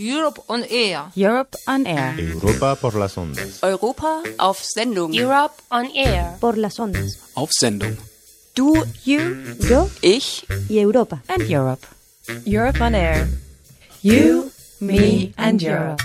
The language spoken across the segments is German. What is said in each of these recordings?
Europe on Air. Europe on Air. Europa por las ondas. Europa auf Sendung. Europe on Air. Por las ondas. Auf Sendung. Du, you, Yo Ich, y Europa. and Europe. Europe on Air. You, me and Europe.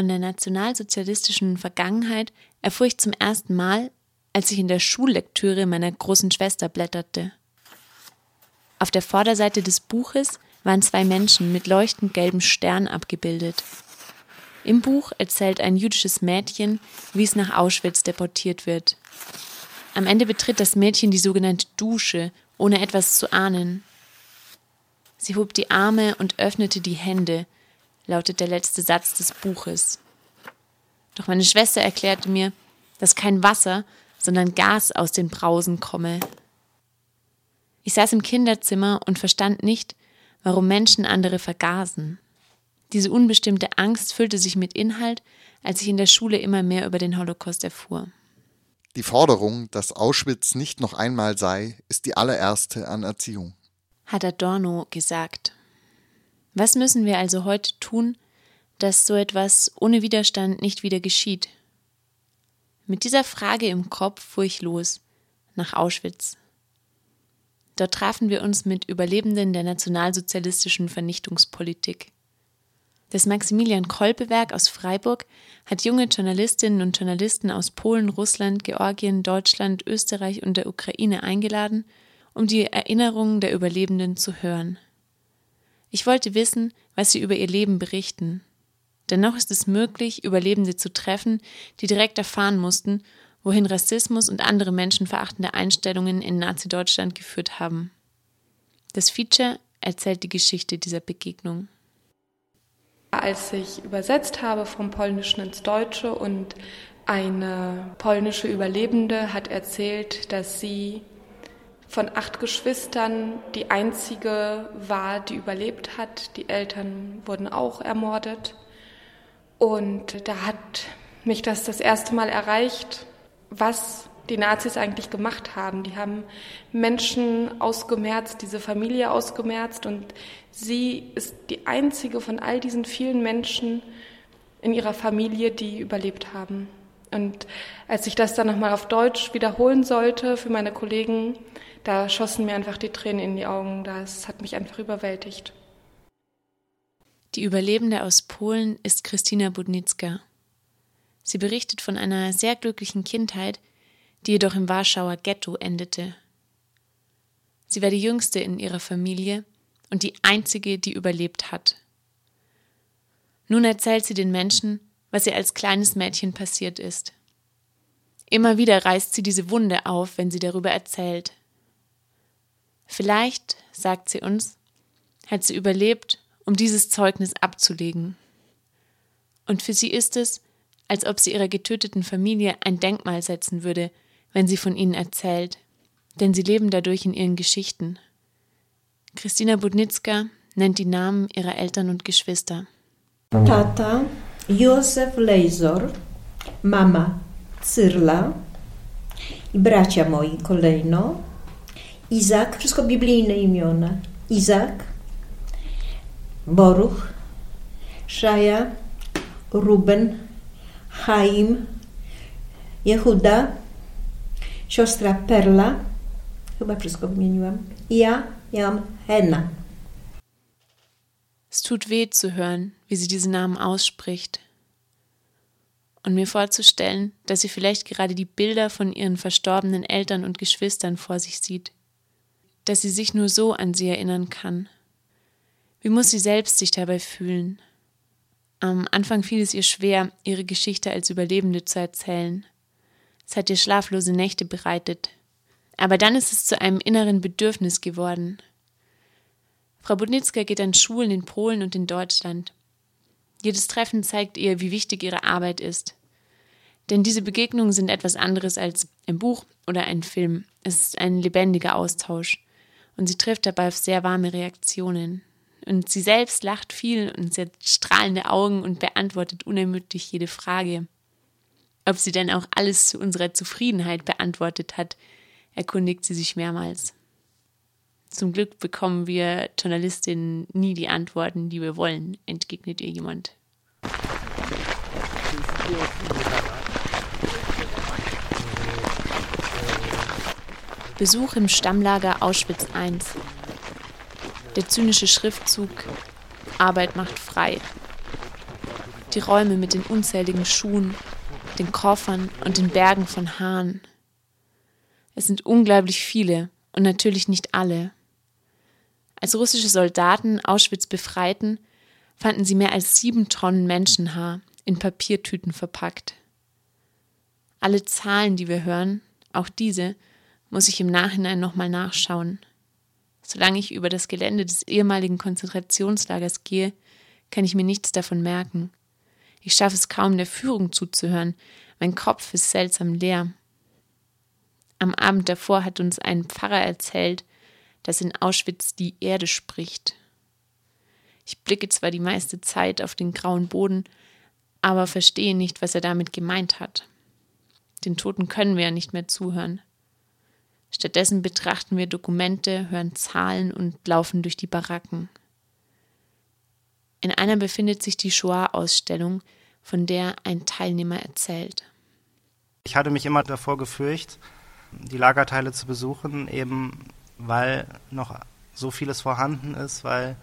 Von der nationalsozialistischen Vergangenheit erfuhr ich zum ersten Mal, als ich in der Schullektüre meiner großen Schwester blätterte. Auf der Vorderseite des Buches waren zwei Menschen mit leuchtend gelbem Stern abgebildet. Im Buch erzählt ein jüdisches Mädchen, wie es nach Auschwitz deportiert wird. Am Ende betritt das Mädchen die sogenannte Dusche, ohne etwas zu ahnen. Sie hob die Arme und öffnete die Hände, lautet der letzte Satz des Buches. Doch meine Schwester erklärte mir, dass kein Wasser, sondern Gas aus den Brausen komme. Ich saß im Kinderzimmer und verstand nicht, warum Menschen andere vergasen. Diese unbestimmte Angst füllte sich mit Inhalt, als ich in der Schule immer mehr über den Holocaust erfuhr. Die Forderung, dass Auschwitz nicht noch einmal sei, ist die allererste an Erziehung. hat Adorno gesagt. Was müssen wir also heute tun, dass so etwas ohne Widerstand nicht wieder geschieht? Mit dieser Frage im Kopf fuhr ich los, nach Auschwitz. Dort trafen wir uns mit Überlebenden der nationalsozialistischen Vernichtungspolitik. Das Maximilian Kolpe-Werk aus Freiburg hat junge Journalistinnen und Journalisten aus Polen, Russland, Georgien, Deutschland, Österreich und der Ukraine eingeladen, um die Erinnerungen der Überlebenden zu hören. Ich wollte wissen, was sie über ihr Leben berichten. Dennoch ist es möglich, Überlebende zu treffen, die direkt erfahren mussten, wohin Rassismus und andere menschenverachtende Einstellungen in Nazi-Deutschland geführt haben. Das Feature erzählt die Geschichte dieser Begegnung. Als ich übersetzt habe vom Polnischen ins Deutsche und eine polnische Überlebende hat erzählt, dass sie von acht Geschwistern die einzige war, die überlebt hat. Die Eltern wurden auch ermordet. Und da hat mich das das erste Mal erreicht, was die Nazis eigentlich gemacht haben. Die haben Menschen ausgemerzt, diese Familie ausgemerzt und sie ist die einzige von all diesen vielen Menschen in ihrer Familie, die überlebt haben. Und als ich das dann nochmal auf Deutsch wiederholen sollte für meine Kollegen, da schossen mir einfach die Tränen in die Augen. Das hat mich einfach überwältigt. Die Überlebende aus Polen ist Christina Budnicka. Sie berichtet von einer sehr glücklichen Kindheit, die jedoch im Warschauer Ghetto endete. Sie war die jüngste in ihrer Familie und die einzige, die überlebt hat. Nun erzählt sie den Menschen, was ihr als kleines Mädchen passiert ist. Immer wieder reißt sie diese Wunde auf, wenn sie darüber erzählt. Vielleicht, sagt sie uns, hat sie überlebt, um dieses Zeugnis abzulegen. Und für sie ist es, als ob sie ihrer getöteten Familie ein Denkmal setzen würde, wenn sie von ihnen erzählt, denn sie leben dadurch in ihren Geschichten. Christina Budnicka nennt die Namen ihrer Eltern und Geschwister. Tata Józef Lejzor, mama Cyrla i bracia moi kolejno. Izak, wszystko biblijne imiona. Izak, Boruch, Szaja, Ruben, Chaim, Jehuda, siostra Perla, chyba wszystko wymieniłam. I ja miałam Henna. Es tut weh zu hören, wie sie diese Namen ausspricht. Und mir vorzustellen, dass sie vielleicht gerade die Bilder von ihren verstorbenen Eltern und Geschwistern vor sich sieht. Dass sie sich nur so an sie erinnern kann. Wie muss sie selbst sich dabei fühlen? Am Anfang fiel es ihr schwer, ihre Geschichte als Überlebende zu erzählen. Es hat ihr schlaflose Nächte bereitet. Aber dann ist es zu einem inneren Bedürfnis geworden. Frau Budnicka geht an Schulen in Polen und in Deutschland. Jedes Treffen zeigt ihr, wie wichtig ihre Arbeit ist. Denn diese Begegnungen sind etwas anderes als ein Buch oder ein Film. Es ist ein lebendiger Austausch. Und sie trifft dabei auf sehr warme Reaktionen. Und sie selbst lacht viel und sie hat strahlende Augen und beantwortet unermüdlich jede Frage. Ob sie denn auch alles zu unserer Zufriedenheit beantwortet hat, erkundigt sie sich mehrmals. Zum Glück bekommen wir Journalistinnen nie die Antworten, die wir wollen, entgegnet ihr jemand. Besuch im Stammlager Auschwitz I. Der zynische Schriftzug Arbeit macht frei. Die Räume mit den unzähligen Schuhen, den Koffern und den Bergen von Haaren. Es sind unglaublich viele und natürlich nicht alle. Als russische Soldaten Auschwitz befreiten, fanden sie mehr als sieben Tonnen Menschenhaar in Papiertüten verpackt. Alle Zahlen, die wir hören, auch diese, muss ich im Nachhinein nochmal nachschauen. Solange ich über das Gelände des ehemaligen Konzentrationslagers gehe, kann ich mir nichts davon merken. Ich schaffe es kaum, der Führung zuzuhören. Mein Kopf ist seltsam leer. Am Abend davor hat uns ein Pfarrer erzählt, dass in Auschwitz die Erde spricht. Ich blicke zwar die meiste Zeit auf den grauen Boden, aber verstehe nicht, was er damit gemeint hat. Den Toten können wir ja nicht mehr zuhören. Stattdessen betrachten wir Dokumente, hören Zahlen und laufen durch die Baracken. In einer befindet sich die Shoah-Ausstellung, von der ein Teilnehmer erzählt. Ich hatte mich immer davor gefürchtet, die Lagerteile zu besuchen, eben weil noch so vieles vorhanden ist, weil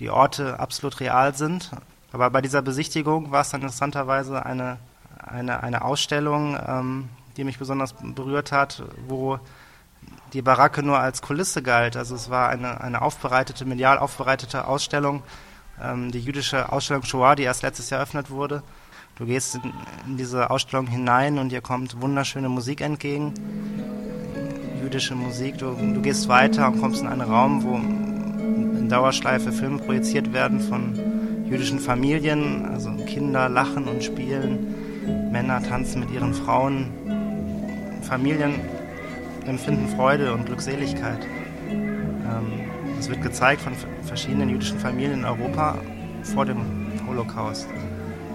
die Orte absolut real sind. Aber bei dieser Besichtigung war es dann interessanterweise eine, eine, eine Ausstellung, ähm, die mich besonders berührt hat, wo die Baracke nur als Kulisse galt. Also es war eine, eine aufbereitete, medial aufbereitete Ausstellung, ähm, die jüdische Ausstellung Shoah, die erst letztes Jahr eröffnet wurde. Du gehst in, in diese Ausstellung hinein und dir kommt wunderschöne Musik entgegen jüdische Musik. Du, du gehst weiter und kommst in einen Raum, wo in Dauerschleife Filme projiziert werden von jüdischen Familien. Also Kinder lachen und spielen, Männer tanzen mit ihren Frauen. Familien empfinden Freude und Glückseligkeit. Ähm, es wird gezeigt von verschiedenen jüdischen Familien in Europa vor dem Holocaust,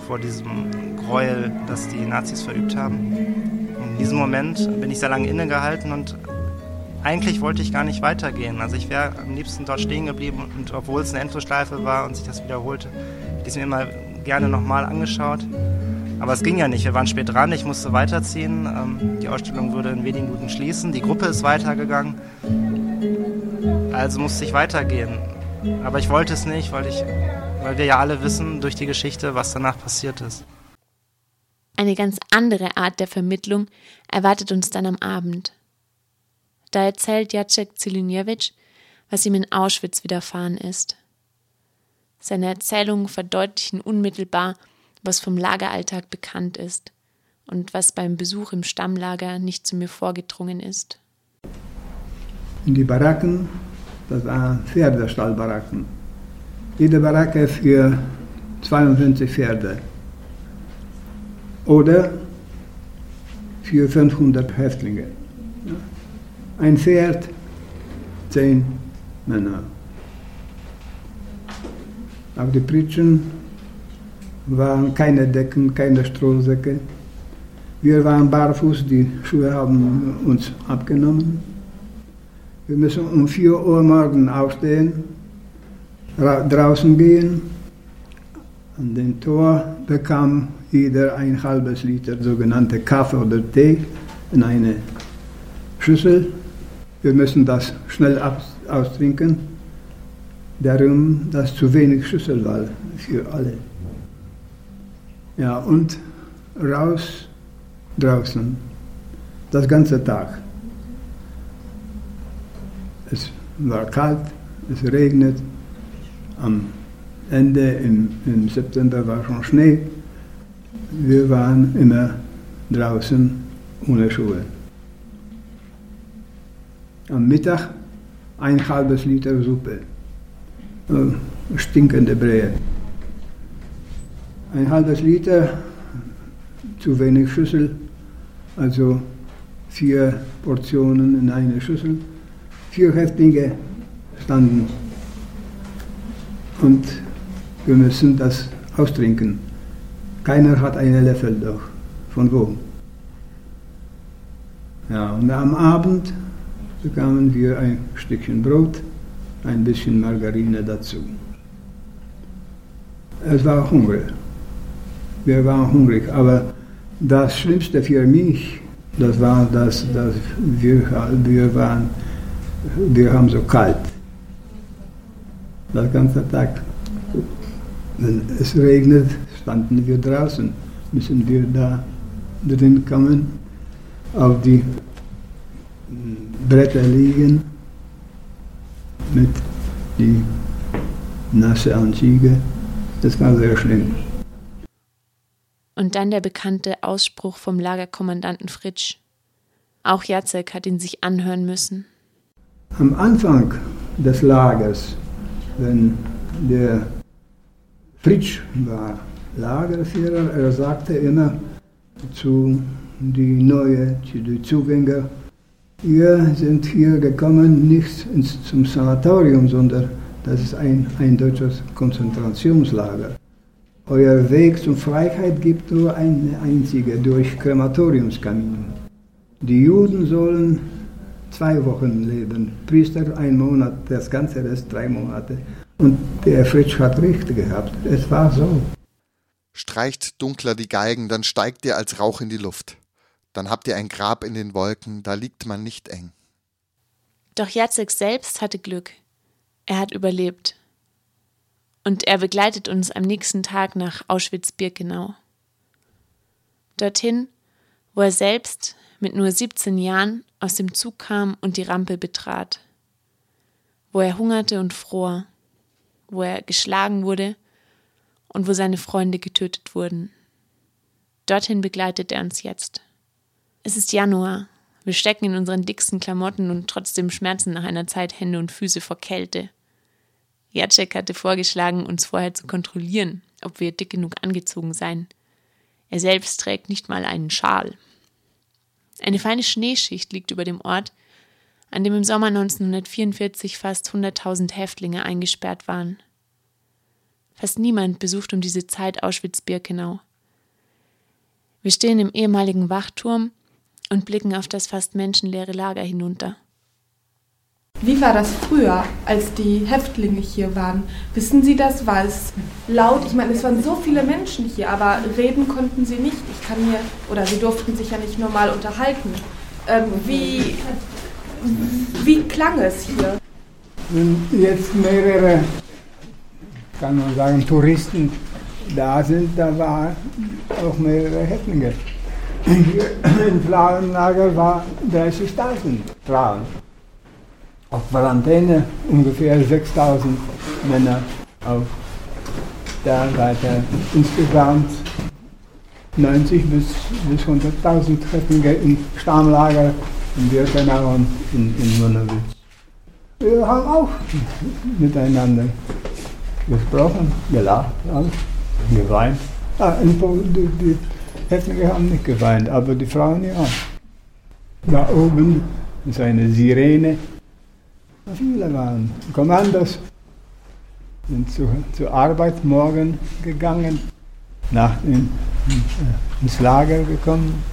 vor diesem Gräuel, das die Nazis verübt haben. in diesem Moment bin ich sehr lange innegehalten und eigentlich wollte ich gar nicht weitergehen. Also ich wäre am liebsten dort stehen geblieben und obwohl es eine Endlosschleife war und sich das wiederholte, hätte ich es mir immer gerne nochmal angeschaut. Aber es ging ja nicht. Wir waren spät dran, ich musste weiterziehen. Ähm, die Ausstellung würde in wenigen Minuten schließen. Die Gruppe ist weitergegangen. Also musste ich weitergehen. Aber ich wollte es nicht, weil, ich, weil wir ja alle wissen durch die Geschichte, was danach passiert ist. Eine ganz andere Art der Vermittlung erwartet uns dann am Abend. Da erzählt Jacek Zeliniewicz, was ihm in Auschwitz widerfahren ist. Seine Erzählungen verdeutlichen unmittelbar, was vom Lageralltag bekannt ist und was beim Besuch im Stammlager nicht zu mir vorgedrungen ist. Die Baracken, das waren Pferdestallbaracken. Jede Baracke für 52 Pferde. Oder für 500 Häftlinge. Ein Pferd, zehn Männer. Auf die Pritschen waren keine Decken, keine Strohsäcke. Wir waren barfuß, die Schuhe haben uns abgenommen. Wir müssen um 4 Uhr morgens aufstehen, draußen gehen. An dem Tor bekam jeder ein halbes Liter sogenannte Kaffee oder Tee in eine Schüssel. Wir müssen das schnell austrinken. Darum, dass zu wenig Schüssel war für alle. Ja, und raus draußen. Das ganze Tag. Es war kalt, es regnet. Am Ende im, im September war schon Schnee. Wir waren immer draußen ohne Schuhe am Mittag ein halbes Liter Suppe. Stinkende Brühe. ein halbes Liter, zu wenig Schüssel, also vier Portionen in eine Schüssel. Vier Häftlinge standen und wir müssen das austrinken. Keiner hat einen Löffel doch. Von wo? Ja, und am Abend bekamen wir ein Stückchen Brot, ein bisschen Margarine dazu. Es war Hunger. Wir waren hungrig, aber das Schlimmste für mich, das war, dass, dass wir, wir waren, wir haben so kalt. Das ganze Tag. Wenn es regnet, standen wir draußen, müssen wir da drin kommen, auf die Bretter liegen mit die nasse Anzüge. Das war sehr schlimm. Und dann der bekannte Ausspruch vom Lagerkommandanten Fritsch. Auch Jacek hat ihn sich anhören müssen. Am Anfang des Lagers, wenn der Fritsch war Lagerführer, er sagte immer zu die neue, zu die Zugänger, wir sind hier gekommen nicht ins, zum Sanatorium, sondern das ist ein, ein deutsches Konzentrationslager. Euer Weg zur Freiheit gibt nur eine einzige, durch Krematoriumskamin. Die Juden sollen zwei Wochen leben, Priester ein Monat, das ganze Rest drei Monate. Und der Fritsch hat recht gehabt, es war so. Streicht dunkler die Geigen, dann steigt ihr als Rauch in die Luft. Dann habt ihr ein Grab in den Wolken, da liegt man nicht eng. Doch Jacek selbst hatte Glück. Er hat überlebt und er begleitet uns am nächsten Tag nach Auschwitz-Birkenau. Dorthin, wo er selbst mit nur 17 Jahren aus dem Zug kam und die Rampe betrat, wo er hungerte und fror, wo er geschlagen wurde und wo seine Freunde getötet wurden. Dorthin begleitet er uns jetzt. Es ist Januar. Wir stecken in unseren dicksten Klamotten und trotzdem schmerzen nach einer Zeit Hände und Füße vor Kälte. Jacek hatte vorgeschlagen, uns vorher zu kontrollieren, ob wir dick genug angezogen seien. Er selbst trägt nicht mal einen Schal. Eine feine Schneeschicht liegt über dem Ort, an dem im Sommer 1944 fast 100.000 Häftlinge eingesperrt waren. Fast niemand besucht um diese Zeit Auschwitz-Birkenau. Wir stehen im ehemaligen Wachturm und blicken auf das fast menschenleere Lager hinunter. Wie war das früher, als die Häftlinge hier waren? Wissen Sie das? War es laut? Ich meine, es waren so viele Menschen hier, aber reden konnten sie nicht. Ich kann mir, oder sie durften sich ja nicht normal unterhalten. Ähm, wie, wie klang es hier? Wenn jetzt mehrere, kann man sagen, Touristen da sind, da waren auch mehrere Häftlinge. Im Frauenlager war 30.000 Frauen auf Quarantäne ungefähr 6000 Männer auf der Seite. Insgesamt 90 bis, bis 100.000 Häftlinge im Stammlager in Birkenau und in, in Monowitz. Wir haben auch miteinander gesprochen, gelacht, geweint. Ah, Häftlinge haben nicht geweint, aber die Frauen ja. Da oben ist eine Sirene, Viele waren Kommandos, sind zu, zur Arbeit morgen gegangen, nach in, äh, ins Lager gekommen.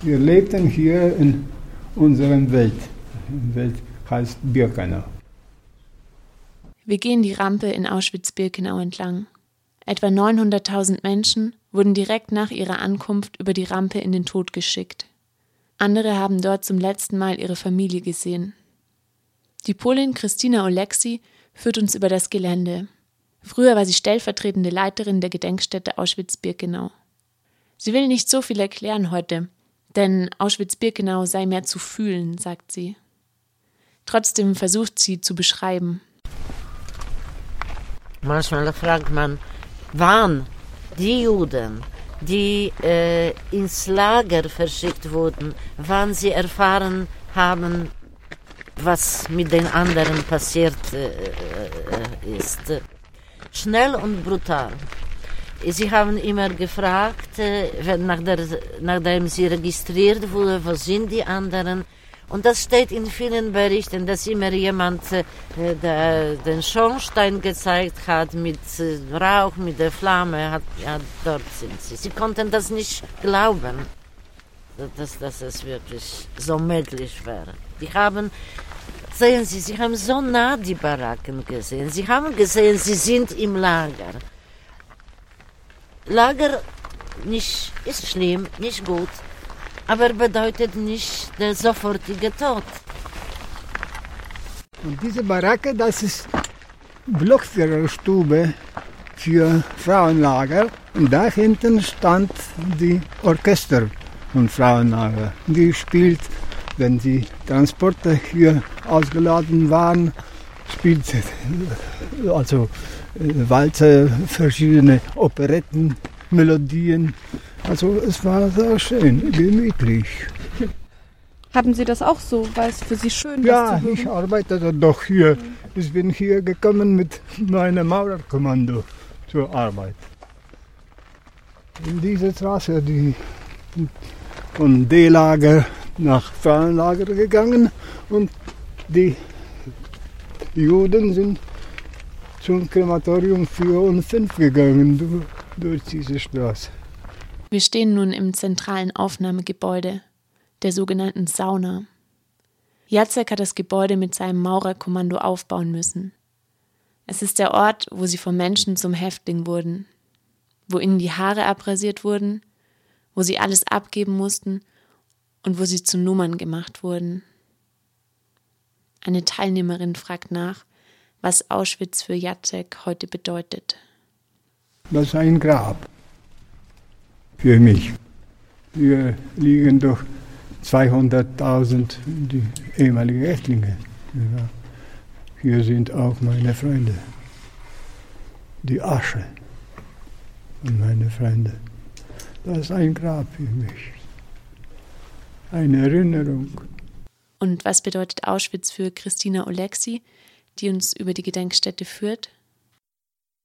Wir lebten hier in unserer Welt. Die Welt heißt Birkenau. Wir gehen die Rampe in Auschwitz-Birkenau entlang. Etwa 900.000 Menschen wurden direkt nach ihrer Ankunft über die Rampe in den Tod geschickt. Andere haben dort zum letzten Mal ihre Familie gesehen. Die Polin Christina Oleksi führt uns über das Gelände. Früher war sie stellvertretende Leiterin der Gedenkstätte Auschwitz-Birkenau. Sie will nicht so viel erklären heute, denn Auschwitz-Birkenau sei mehr zu fühlen, sagt sie. Trotzdem versucht sie zu beschreiben. Manchmal fragt man, wann die Juden, die äh, ins Lager verschickt wurden, wann sie erfahren haben, was mit den anderen passiert äh, äh, ist. Schnell und brutal. Sie haben immer gefragt, äh, nach der, nachdem sie registriert wurde, wo sind die anderen. Und das steht in vielen Berichten, dass immer jemand äh, der, den Schornstein gezeigt hat mit äh, Rauch, mit der Flamme. Hat, ja, dort sind sie. Sie konnten das nicht glauben, dass, dass es wirklich so möglich wäre. Die haben, sehen Sie, sie haben so nah die Baracken gesehen. Sie haben gesehen, sie sind im Lager. Lager nicht, ist schlimm, nicht gut, aber bedeutet nicht der sofortige Tod. Und diese Baracke, das ist Blockführerstube für Frauenlager. Und da hinten stand die Orchester von Frauenlager. Die spielt, wenn die Transporte hier ausgeladen waren, spielt also Walzer, verschiedene Operetten, Melodien. Also es war sehr schön, gemütlich. Haben Sie das auch so? War es für Sie schön? Ja, ich arbeitete doch hier. Ich bin hier gekommen mit meinem Maurerkommando zur Arbeit. In diese Straße, die von D-Lager nach Frauenlager gegangen und die Juden sind zum Krematorium 4 und 5 gegangen durch diese Straße. Wir stehen nun im zentralen Aufnahmegebäude, der sogenannten Sauna. Jacek hat das Gebäude mit seinem Maurerkommando aufbauen müssen. Es ist der Ort, wo sie vom Menschen zum Häftling wurden, wo ihnen die Haare abrasiert wurden, wo sie alles abgeben mussten und wo sie zu Nummern gemacht wurden. Eine Teilnehmerin fragt nach, was Auschwitz für Jacek heute bedeutet. Das ist ein Grab für mich. Hier liegen doch 200.000 die ehemaligen Häftlinge. Ja. Hier sind auch meine Freunde. Die Asche und meine Freunde. Das ist ein Grab für mich. Eine Erinnerung. Und was bedeutet Auschwitz für Christina Olexi, die uns über die Gedenkstätte führt?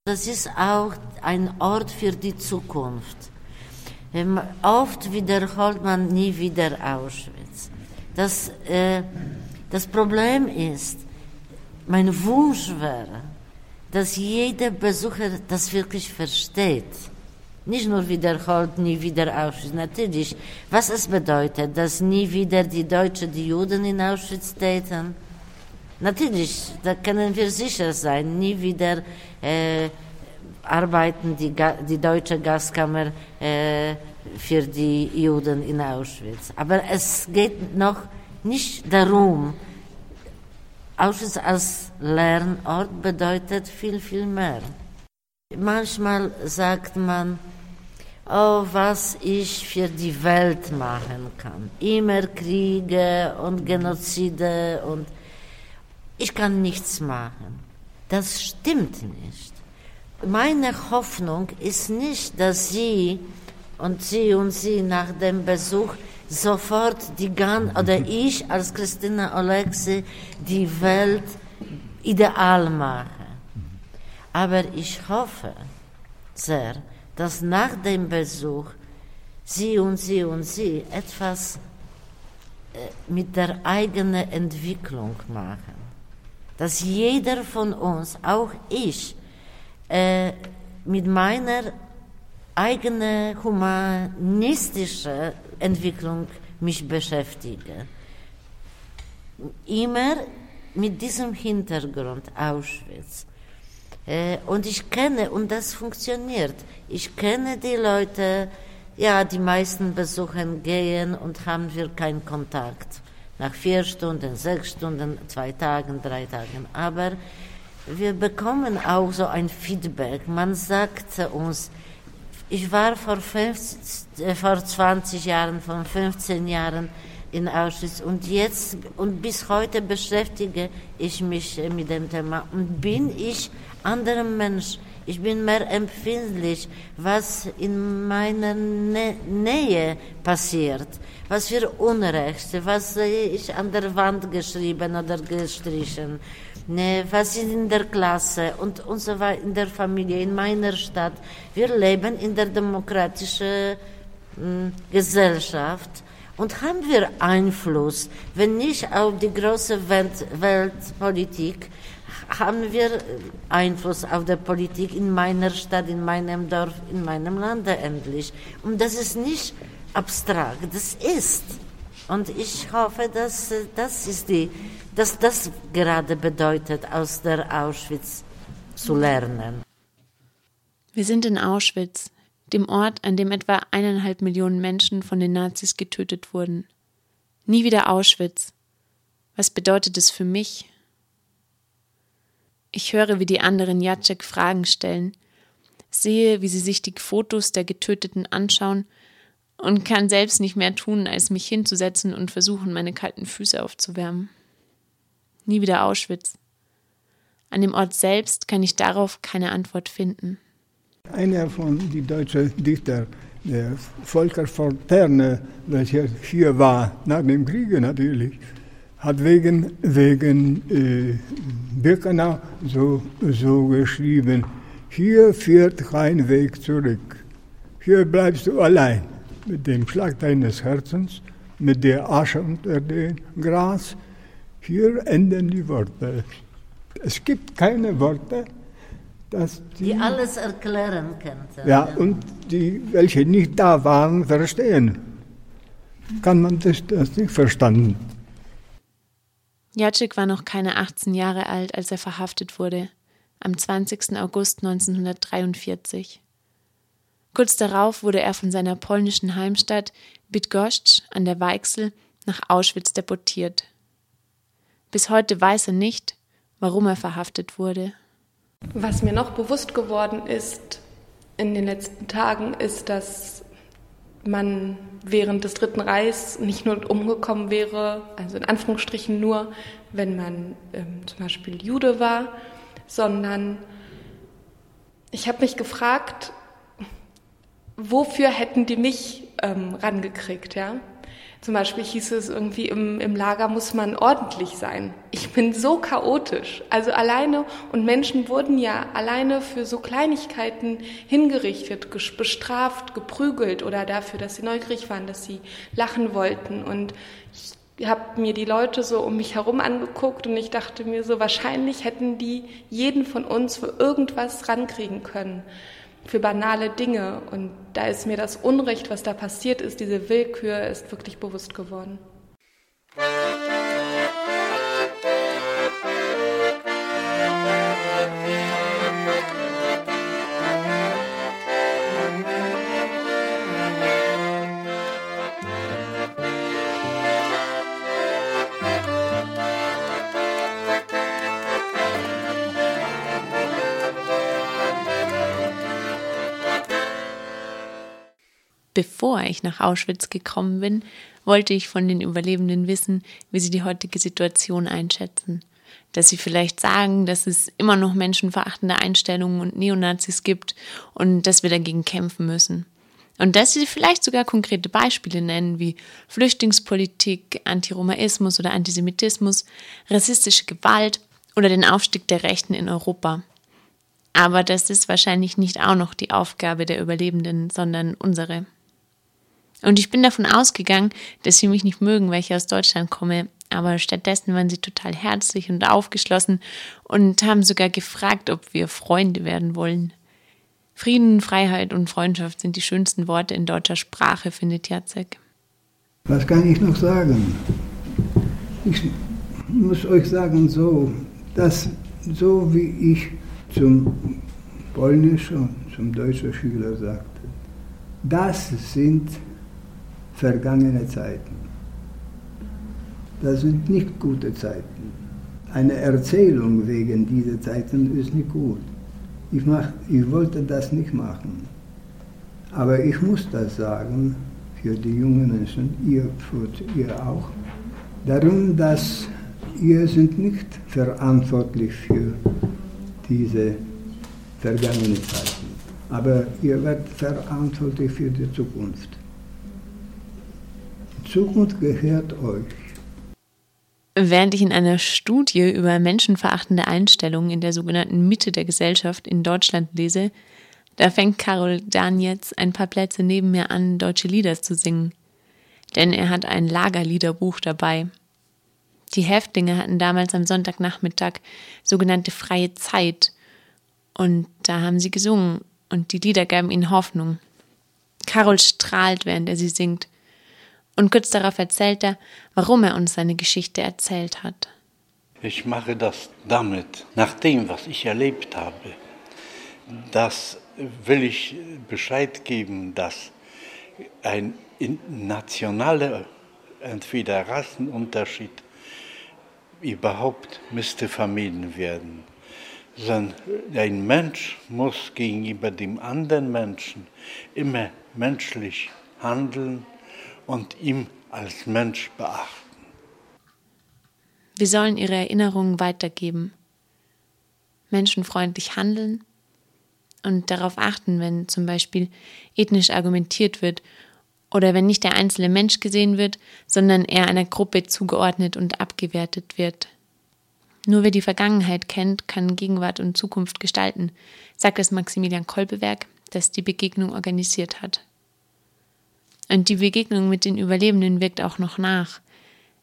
Das ist auch ein Ort für die Zukunft. Ähm, oft wiederholt man nie wieder Auschwitz. Das, äh, das Problem ist, mein Wunsch wäre, dass jeder Besucher das wirklich versteht. Nicht nur wiederholt, nie wieder Auschwitz. Natürlich, was es bedeutet, dass nie wieder die Deutschen die Juden in Auschwitz täten. Natürlich, da können wir sicher sein, nie wieder äh, arbeiten die, die deutsche Gaskammer äh, für die Juden in Auschwitz. Aber es geht noch nicht darum, Auschwitz als Lernort bedeutet viel, viel mehr. Manchmal sagt man, oh, was ich für die Welt machen kann. Immer Kriege und Genozide und ich kann nichts machen. Das stimmt nicht. Meine Hoffnung ist nicht, dass Sie und Sie und Sie nach dem Besuch sofort die gan oder ich als Christina Olexi die Welt ideal mache. Aber ich hoffe sehr, dass nach dem Besuch Sie und Sie und Sie etwas äh, mit der eigenen Entwicklung machen. Dass jeder von uns, auch ich, äh, mit meiner eigenen humanistischen Entwicklung mich beschäftige. Immer mit diesem Hintergrund Auschwitz. Äh, und ich kenne, und das funktioniert, ich kenne die Leute, ja, die meisten besuchen gehen und haben wir keinen Kontakt. Nach vier Stunden, sechs Stunden, zwei Tagen, drei Tagen. Aber wir bekommen auch so ein Feedback. Man sagt uns, ich war vor, 50, äh, vor 20 Jahren, vor 15 Jahren in Auschwitz und jetzt und bis heute beschäftige ich mich äh, mit dem Thema und bin ich anderer Mensch. Ich bin mehr empfindlich, was in meiner Nä Nähe passiert, was für Unrecht, was ich an der Wand geschrieben oder gestrichen ne, was ist in der Klasse und, und so weiter, in der Familie, in meiner Stadt. Wir leben in der demokratischen hm, Gesellschaft und haben wir Einfluss, wenn nicht auf die große Welt, Weltpolitik, haben wir Einfluss auf die Politik in meiner Stadt, in meinem Dorf, in meinem Lande endlich. Und das ist nicht abstrakt, das ist. Und ich hoffe, dass das ist die, dass das gerade bedeutet, aus der Auschwitz zu lernen. Wir sind in Auschwitz, dem Ort, an dem etwa eineinhalb Millionen Menschen von den Nazis getötet wurden. Nie wieder Auschwitz. Was bedeutet es für mich? Ich höre, wie die anderen Jacek Fragen stellen, sehe, wie sie sich die Fotos der Getöteten anschauen und kann selbst nicht mehr tun, als mich hinzusetzen und versuchen, meine kalten Füße aufzuwärmen. Nie wieder Auschwitz. An dem Ort selbst kann ich darauf keine Antwort finden. Einer von den deutschen Dichtern, der Volker Forterne, welcher hier war, nach dem Krieg natürlich, hat wegen, wegen äh, Birkenau so, so geschrieben, hier führt kein Weg zurück. Hier bleibst du allein mit dem Schlag deines Herzens, mit der Asche unter dem Gras. Hier enden die Worte. Es gibt keine Worte, dass die, die alles erklären könnten. Ja, und die, welche nicht da waren, verstehen. Kann man das, das nicht verstanden. Jacek war noch keine 18 Jahre alt, als er verhaftet wurde, am 20. August 1943. Kurz darauf wurde er von seiner polnischen Heimstadt Bydgoszcz an der Weichsel nach Auschwitz deportiert. Bis heute weiß er nicht, warum er verhaftet wurde. Was mir noch bewusst geworden ist in den letzten Tagen, ist, dass man während des Dritten Reichs nicht nur umgekommen wäre, also in Anführungsstrichen nur, wenn man ähm, zum Beispiel Jude war, sondern ich habe mich gefragt, wofür hätten die mich ähm, rangekriegt, ja? Zum Beispiel hieß es irgendwie, im, im Lager muss man ordentlich sein. Ich bin so chaotisch. Also alleine, und Menschen wurden ja alleine für so Kleinigkeiten hingerichtet, bestraft, geprügelt oder dafür, dass sie neugierig waren, dass sie lachen wollten. Und ich habe mir die Leute so um mich herum angeguckt und ich dachte mir so, wahrscheinlich hätten die jeden von uns für irgendwas rankriegen können für banale Dinge. Und da ist mir das Unrecht, was da passiert ist, diese Willkür, ist wirklich bewusst geworden. Bevor ich nach Auschwitz gekommen bin, wollte ich von den Überlebenden wissen, wie sie die heutige Situation einschätzen. Dass sie vielleicht sagen, dass es immer noch menschenverachtende Einstellungen und Neonazis gibt und dass wir dagegen kämpfen müssen. Und dass sie vielleicht sogar konkrete Beispiele nennen, wie Flüchtlingspolitik, Antiromaismus oder Antisemitismus, rassistische Gewalt oder den Aufstieg der Rechten in Europa. Aber das ist wahrscheinlich nicht auch noch die Aufgabe der Überlebenden, sondern unsere. Und ich bin davon ausgegangen, dass sie mich nicht mögen, weil ich aus Deutschland komme. Aber stattdessen waren sie total herzlich und aufgeschlossen und haben sogar gefragt, ob wir Freunde werden wollen. Frieden, Freiheit und Freundschaft sind die schönsten Worte in deutscher Sprache, findet Jacek. Was kann ich noch sagen? Ich muss euch sagen, so, dass so wie ich zum polnischen und zum deutschen Schüler sagte, das sind vergangene Zeiten. Das sind nicht gute Zeiten. Eine Erzählung wegen dieser Zeiten ist nicht gut. Ich, mach, ich wollte das nicht machen. Aber ich muss das sagen für die jungen Menschen, ihr, ihr auch. Darum, dass ihr sind nicht verantwortlich für diese vergangenen Zeiten. Aber ihr werdet verantwortlich für die Zukunft. Zukunft gehört euch. Während ich in einer Studie über menschenverachtende Einstellungen in der sogenannten Mitte der Gesellschaft in Deutschland lese, da fängt Karol Dan jetzt ein paar Plätze neben mir an, deutsche Lieder zu singen. Denn er hat ein Lagerliederbuch dabei. Die Häftlinge hatten damals am Sonntagnachmittag sogenannte freie Zeit. Und da haben sie gesungen und die Lieder gaben ihnen Hoffnung. Karol strahlt, während er sie singt. Und kurz darauf erzählt er, warum er uns seine Geschichte erzählt hat. Ich mache das damit, nach dem, was ich erlebt habe. Das will ich Bescheid geben, dass ein nationaler, entweder Rassenunterschied überhaupt müsste vermieden werden. Sondern ein Mensch muss gegenüber dem anderen Menschen immer menschlich handeln und ihm als Mensch beachten. Wir sollen ihre Erinnerungen weitergeben, menschenfreundlich handeln und darauf achten, wenn zum Beispiel ethnisch argumentiert wird oder wenn nicht der einzelne Mensch gesehen wird, sondern er einer Gruppe zugeordnet und abgewertet wird. Nur wer die Vergangenheit kennt, kann Gegenwart und Zukunft gestalten, sagt es Maximilian Kolbewerk, das die Begegnung organisiert hat. Und die Begegnung mit den Überlebenden wirkt auch noch nach.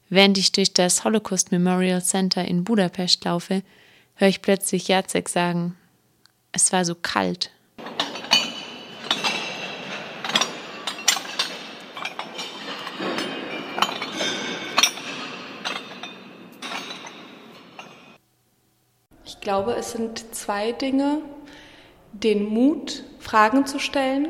Während ich durch das Holocaust Memorial Center in Budapest laufe, höre ich plötzlich Jacek sagen, es war so kalt. Ich glaube, es sind zwei Dinge. Den Mut, Fragen zu stellen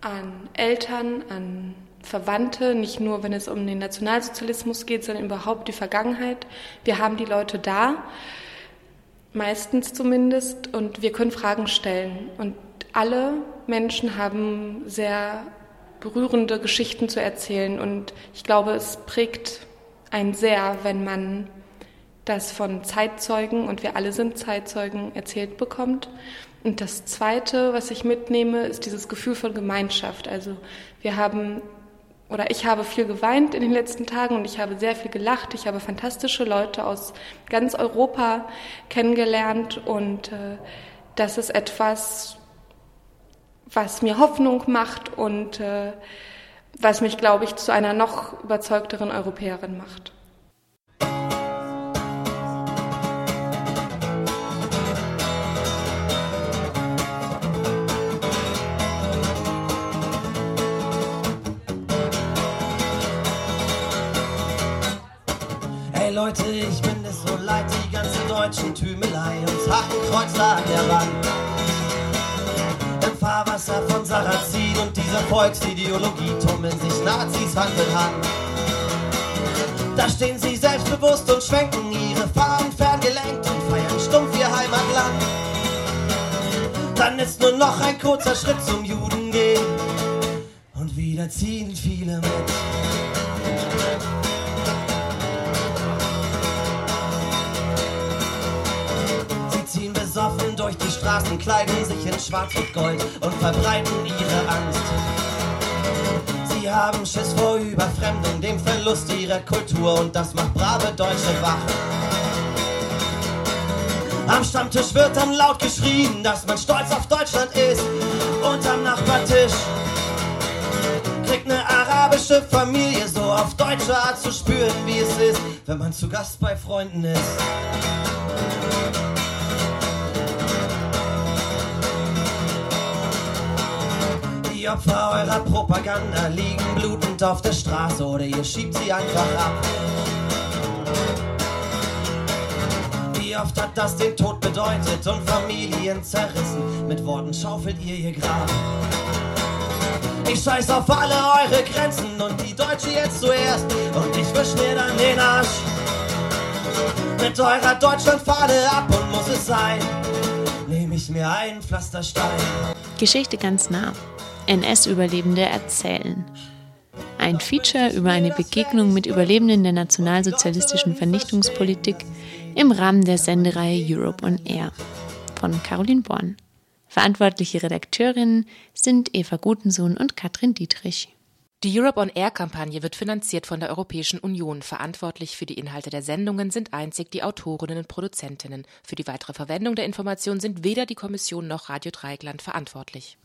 an Eltern, an Verwandte, nicht nur wenn es um den Nationalsozialismus geht, sondern überhaupt die Vergangenheit. Wir haben die Leute da, meistens zumindest, und wir können Fragen stellen. Und alle Menschen haben sehr berührende Geschichten zu erzählen. Und ich glaube, es prägt einen sehr, wenn man das von Zeitzeugen, und wir alle sind Zeitzeugen, erzählt bekommt. Und das Zweite, was ich mitnehme, ist dieses Gefühl von Gemeinschaft. Also wir haben oder ich habe viel geweint in den letzten Tagen und ich habe sehr viel gelacht. Ich habe fantastische Leute aus ganz Europa kennengelernt und äh, das ist etwas, was mir Hoffnung macht und äh, was mich, glaube ich, zu einer noch überzeugteren Europäerin macht. Leute, ich bin es so leid, die ganze deutschen Tümelei und Hakenkreuzer an der Wand. Im Fahrwasser von Sarrazin und dieser Volksideologie tummeln sich Nazis Hand in Hand. Da stehen sie selbstbewusst und schwenken ihre Fahnen ferngelenkt und feiern stumpf ihr Heimatland. Dann ist nur noch ein kurzer Schritt zum Juden gehen und wieder ziehen viele mit. Durch die Straßen, kleiden sich in Schwarz und Gold und verbreiten ihre Angst. Sie haben Schiss vor Überfremdung, dem Verlust ihrer Kultur und das macht brave Deutsche wach. Am Stammtisch wird dann laut geschrien, dass man stolz auf Deutschland ist. Und am Nachbartisch kriegt eine arabische Familie so auf deutsche Art zu spüren, wie es ist, wenn man zu Gast bei Freunden ist. Die Opfer eurer Propaganda liegen blutend auf der Straße oder ihr schiebt sie einfach ab. Wie oft hat das den Tod bedeutet und Familien zerrissen? Mit Worten schaufelt ihr ihr Grab. Ich scheiß auf alle eure Grenzen und die Deutsche jetzt zuerst und ich wisch mir dann den Arsch. Mit eurer Deutschlandfahne ab und muss es sein, nehme ich mir einen Pflasterstein. Geschichte ganz nah. NS-Überlebende erzählen. Ein Feature über eine Begegnung mit Überlebenden der nationalsozialistischen Vernichtungspolitik im Rahmen der Sendereihe Europe on Air von Caroline Born. Verantwortliche Redakteurinnen sind Eva Gutensohn und Katrin Dietrich. Die Europe on Air Kampagne wird finanziert von der Europäischen Union. Verantwortlich für die Inhalte der Sendungen sind einzig die Autorinnen und Produzentinnen. Für die weitere Verwendung der Informationen sind weder die Kommission noch Radio Dreieckland verantwortlich.